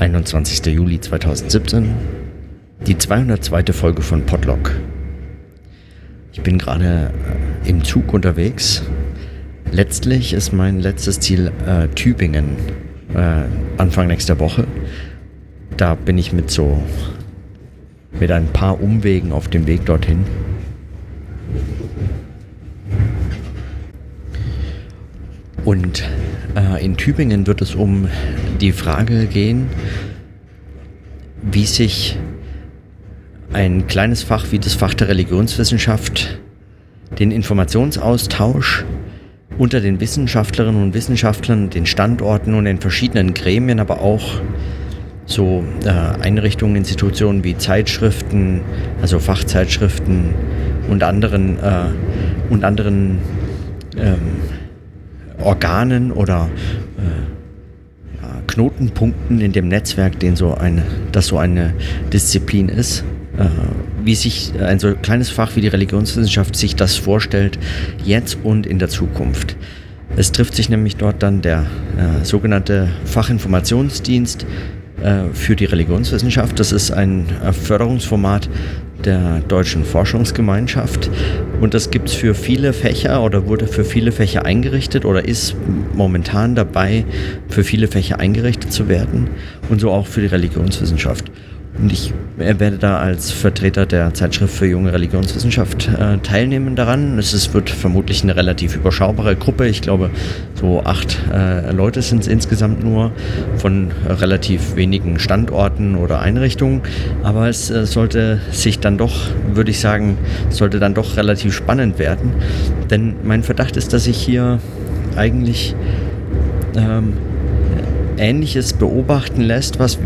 21. Juli 2017, die 202. Folge von Podlock. Ich bin gerade äh, im Zug unterwegs. Letztlich ist mein letztes Ziel äh, Tübingen, äh, Anfang nächster Woche. Da bin ich mit so, mit ein paar Umwegen auf dem Weg dorthin. Und in Tübingen wird es um die Frage gehen, wie sich ein kleines Fach wie das Fach der Religionswissenschaft den Informationsaustausch unter den Wissenschaftlerinnen und Wissenschaftlern, den Standorten und den verschiedenen Gremien, aber auch so äh, Einrichtungen, Institutionen wie Zeitschriften, also Fachzeitschriften und anderen äh, und anderen ähm, Organen oder äh, Knotenpunkten in dem Netzwerk, den so eine, das so eine Disziplin ist, äh, wie sich ein so kleines Fach wie die Religionswissenschaft sich das vorstellt, jetzt und in der Zukunft. Es trifft sich nämlich dort dann der äh, sogenannte Fachinformationsdienst äh, für die Religionswissenschaft. Das ist ein äh, Förderungsformat der Deutschen Forschungsgemeinschaft und das gibt es für viele Fächer oder wurde für viele Fächer eingerichtet oder ist momentan dabei, für viele Fächer eingerichtet zu werden und so auch für die Religionswissenschaft. Und ich werde da als Vertreter der Zeitschrift für junge Religionswissenschaft äh, teilnehmen daran. Es ist, wird vermutlich eine relativ überschaubare Gruppe. Ich glaube, so acht äh, Leute sind es insgesamt nur von relativ wenigen Standorten oder Einrichtungen. Aber es äh, sollte sich dann doch, würde ich sagen, sollte dann doch relativ spannend werden. Denn mein Verdacht ist, dass ich hier eigentlich ähm, Ähnliches beobachten lässt, was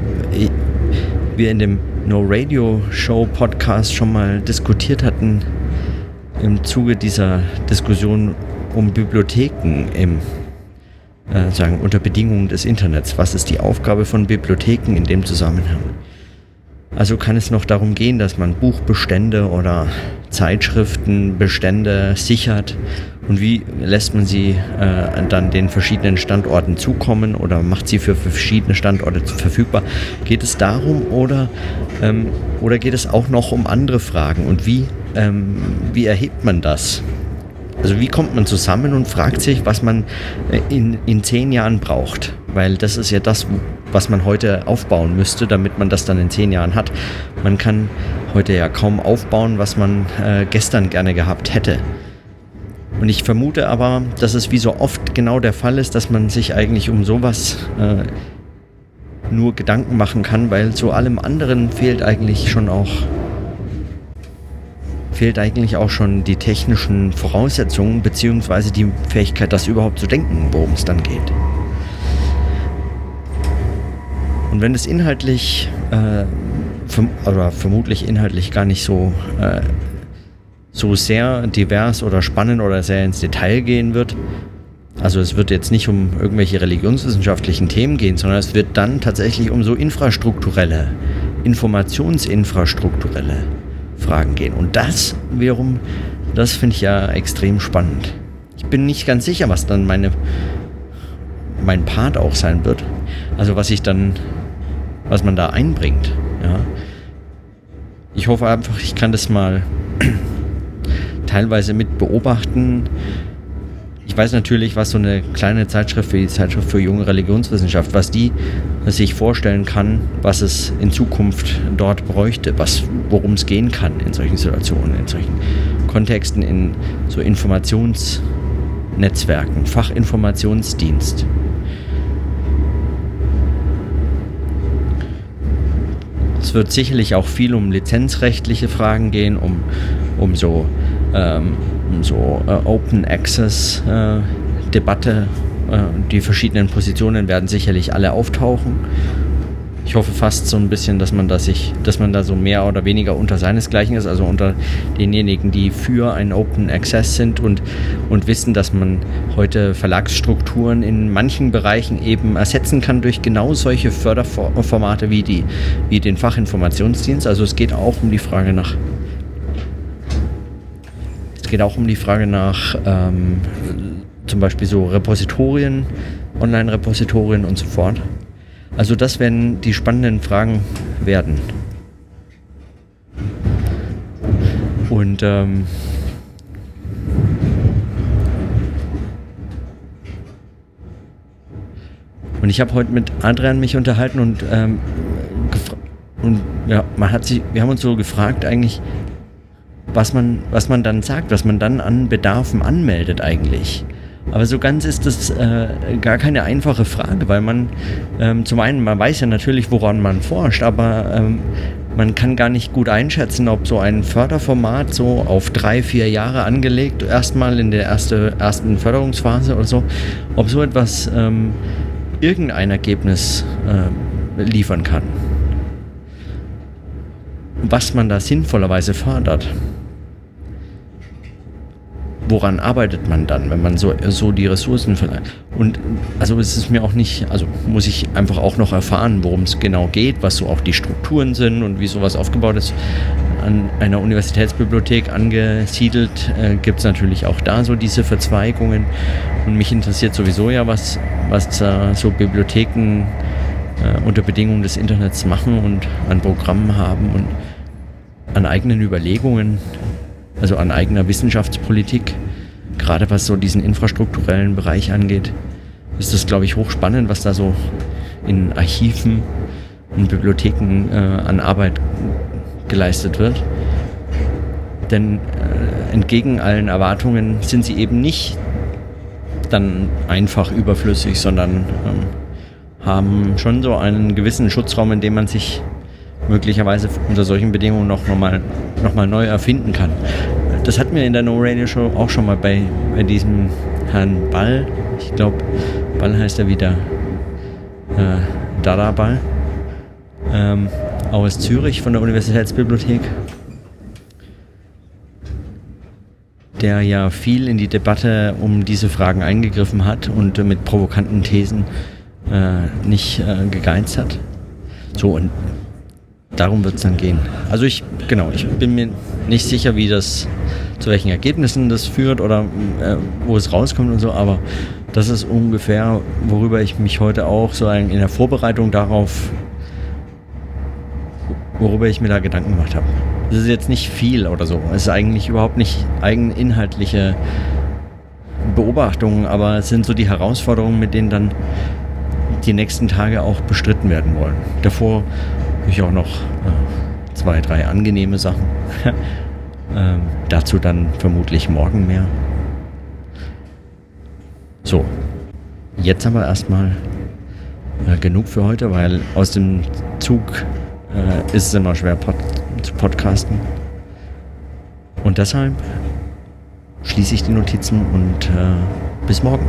wir in dem No Radio Show Podcast schon mal diskutiert hatten im Zuge dieser Diskussion um Bibliotheken im äh, sagen unter Bedingungen des Internets. Was ist die Aufgabe von Bibliotheken in dem Zusammenhang? Also kann es noch darum gehen, dass man Buchbestände oder Zeitschriftenbestände sichert und wie lässt man sie äh, dann den verschiedenen Standorten zukommen oder macht sie für verschiedene Standorte verfügbar? Geht es darum oder, ähm, oder geht es auch noch um andere Fragen und wie, ähm, wie erhebt man das? Also wie kommt man zusammen und fragt sich, was man äh, in, in zehn Jahren braucht? Weil das ist ja das, was man heute aufbauen müsste, damit man das dann in zehn Jahren hat. Man kann heute ja kaum aufbauen, was man äh, gestern gerne gehabt hätte. Und ich vermute aber, dass es wie so oft genau der Fall ist, dass man sich eigentlich um sowas äh, nur Gedanken machen kann, weil zu allem anderen fehlt eigentlich schon auch fehlt eigentlich auch schon die technischen Voraussetzungen beziehungsweise die Fähigkeit, das überhaupt zu denken, worum es dann geht. Und wenn es inhaltlich, äh, verm oder vermutlich inhaltlich gar nicht so, äh, so sehr divers oder spannend oder sehr ins Detail gehen wird, also es wird jetzt nicht um irgendwelche religionswissenschaftlichen Themen gehen, sondern es wird dann tatsächlich um so infrastrukturelle, informationsinfrastrukturelle Fragen gehen. Und das wiederum, das finde ich ja extrem spannend. Ich bin nicht ganz sicher, was dann meine, mein Part auch sein wird. Also was ich dann, was man da einbringt. Ja. Ich hoffe einfach, ich kann das mal teilweise mit beobachten, ich weiß natürlich, was so eine kleine Zeitschrift wie die Zeitschrift für junge Religionswissenschaft, was die sich vorstellen kann, was es in Zukunft dort bräuchte, worum es gehen kann in solchen Situationen, in solchen Kontexten, in so Informationsnetzwerken, Fachinformationsdienst. Es wird sicherlich auch viel um lizenzrechtliche Fragen gehen, um, um so ähm, so äh, Open Access äh, Debatte. Äh, die verschiedenen Positionen werden sicherlich alle auftauchen. Ich hoffe fast so ein bisschen, dass man da sich, dass man da so mehr oder weniger unter seinesgleichen ist, also unter denjenigen, die für ein Open Access sind und, und wissen, dass man heute Verlagsstrukturen in manchen Bereichen eben ersetzen kann durch genau solche Förderformate wie die, wie den Fachinformationsdienst. Also es geht auch um die Frage nach geht auch um die Frage nach ähm, zum Beispiel so Repositorien, Online-Repositorien und so fort. Also das werden die spannenden Fragen werden. Und ähm, und ich habe heute mit Adrian mich unterhalten und ähm, und ja, man hat sich, wir haben uns so gefragt eigentlich, was man, was man dann sagt, was man dann an Bedarfen anmeldet eigentlich. Aber so ganz ist das äh, gar keine einfache Frage, weil man ähm, zum einen, man weiß ja natürlich, woran man forscht, aber ähm, man kann gar nicht gut einschätzen, ob so ein Förderformat so auf drei, vier Jahre angelegt, erstmal in der erste, ersten Förderungsphase oder so, ob so etwas ähm, irgendein Ergebnis äh, liefern kann. Was man da sinnvollerweise fördert woran arbeitet man dann, wenn man so, so die Ressourcen verleiht? Und also es mir auch nicht, also muss ich einfach auch noch erfahren, worum es genau geht, was so auch die Strukturen sind und wie sowas aufgebaut ist. An einer Universitätsbibliothek angesiedelt äh, gibt es natürlich auch da so diese Verzweigungen. Und mich interessiert sowieso ja, was, was äh, so Bibliotheken äh, unter Bedingungen des Internets machen und an Programmen haben und an eigenen Überlegungen also an eigener Wissenschaftspolitik, gerade was so diesen infrastrukturellen Bereich angeht, ist das, glaube ich, hochspannend, was da so in Archiven und Bibliotheken äh, an Arbeit geleistet wird. Denn äh, entgegen allen Erwartungen sind sie eben nicht dann einfach überflüssig, sondern ähm, haben schon so einen gewissen Schutzraum, in dem man sich möglicherweise unter solchen Bedingungen noch, noch, mal, noch mal neu erfinden kann. Das hatten wir in der No Radio Show auch schon mal bei, bei diesem Herrn Ball. Ich glaube, Ball heißt er wieder äh, Dada Ball. Ähm, aus Zürich von der Universitätsbibliothek. Der ja viel in die Debatte um diese Fragen eingegriffen hat und mit provokanten Thesen äh, nicht äh, gegeizt hat. So, und darum wird es dann gehen. Also ich, genau, ich bin mir nicht sicher, wie das, zu welchen Ergebnissen das führt oder äh, wo es rauskommt und so, aber das ist ungefähr, worüber ich mich heute auch so in der Vorbereitung darauf, worüber ich mir da Gedanken gemacht habe. Das ist jetzt nicht viel oder so. Es ist eigentlich überhaupt nicht eigeninhaltliche Beobachtungen, aber es sind so die Herausforderungen, mit denen dann die nächsten Tage auch bestritten werden wollen. Davor ich auch noch äh, zwei, drei angenehme Sachen. ähm, dazu dann vermutlich morgen mehr. So, jetzt aber erstmal äh, genug für heute, weil aus dem Zug äh, ist es immer schwer pod zu podcasten. Und deshalb schließe ich die Notizen und äh, bis morgen.